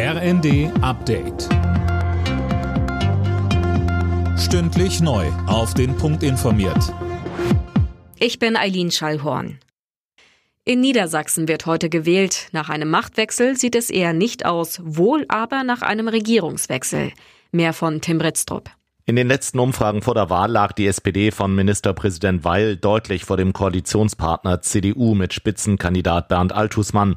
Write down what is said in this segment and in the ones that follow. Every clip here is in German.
RND Update. Stündlich neu. Auf den Punkt informiert. Ich bin Eileen Schallhorn. In Niedersachsen wird heute gewählt. Nach einem Machtwechsel sieht es eher nicht aus, wohl aber nach einem Regierungswechsel. Mehr von Tim Britztrup. In den letzten Umfragen vor der Wahl lag die SPD von Ministerpräsident Weil deutlich vor dem Koalitionspartner CDU mit Spitzenkandidat Bernd Althusmann.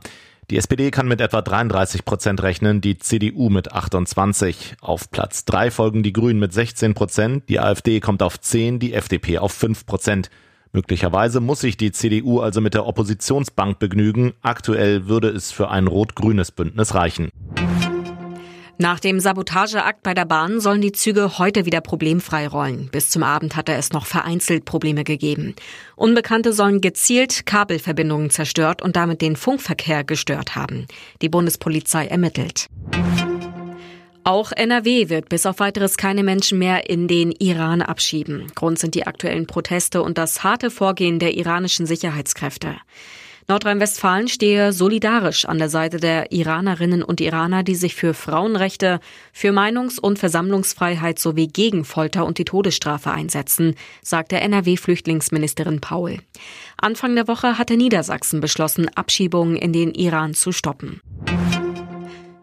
Die SPD kann mit etwa 33 Prozent rechnen, die CDU mit 28. Auf Platz 3 folgen die Grünen mit 16 Prozent, die AfD kommt auf 10, die FDP auf 5 Prozent. Möglicherweise muss sich die CDU also mit der Oppositionsbank begnügen. Aktuell würde es für ein rot-grünes Bündnis reichen. Nach dem Sabotageakt bei der Bahn sollen die Züge heute wieder problemfrei rollen. Bis zum Abend hatte es noch vereinzelt Probleme gegeben. Unbekannte sollen gezielt Kabelverbindungen zerstört und damit den Funkverkehr gestört haben. Die Bundespolizei ermittelt. Auch NRW wird bis auf weiteres keine Menschen mehr in den Iran abschieben. Grund sind die aktuellen Proteste und das harte Vorgehen der iranischen Sicherheitskräfte. Nordrhein-Westfalen stehe solidarisch an der Seite der Iranerinnen und Iraner, die sich für Frauenrechte, für Meinungs- und Versammlungsfreiheit sowie gegen Folter und die Todesstrafe einsetzen, sagte NRW-Flüchtlingsministerin Paul. Anfang der Woche hatte Niedersachsen beschlossen, Abschiebungen in den Iran zu stoppen.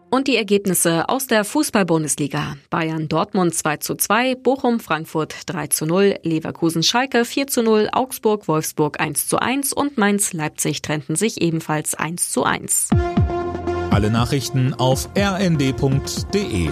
Und die Ergebnisse aus der Fußball-Bundesliga. Bayern Dortmund 2 zu 2, Bochum Frankfurt 3 zu 0, Leverkusen Schalke 4 zu 0, Augsburg Wolfsburg 1 zu 1 und Mainz Leipzig trennten sich ebenfalls 1 zu 1. Alle Nachrichten auf rnd.de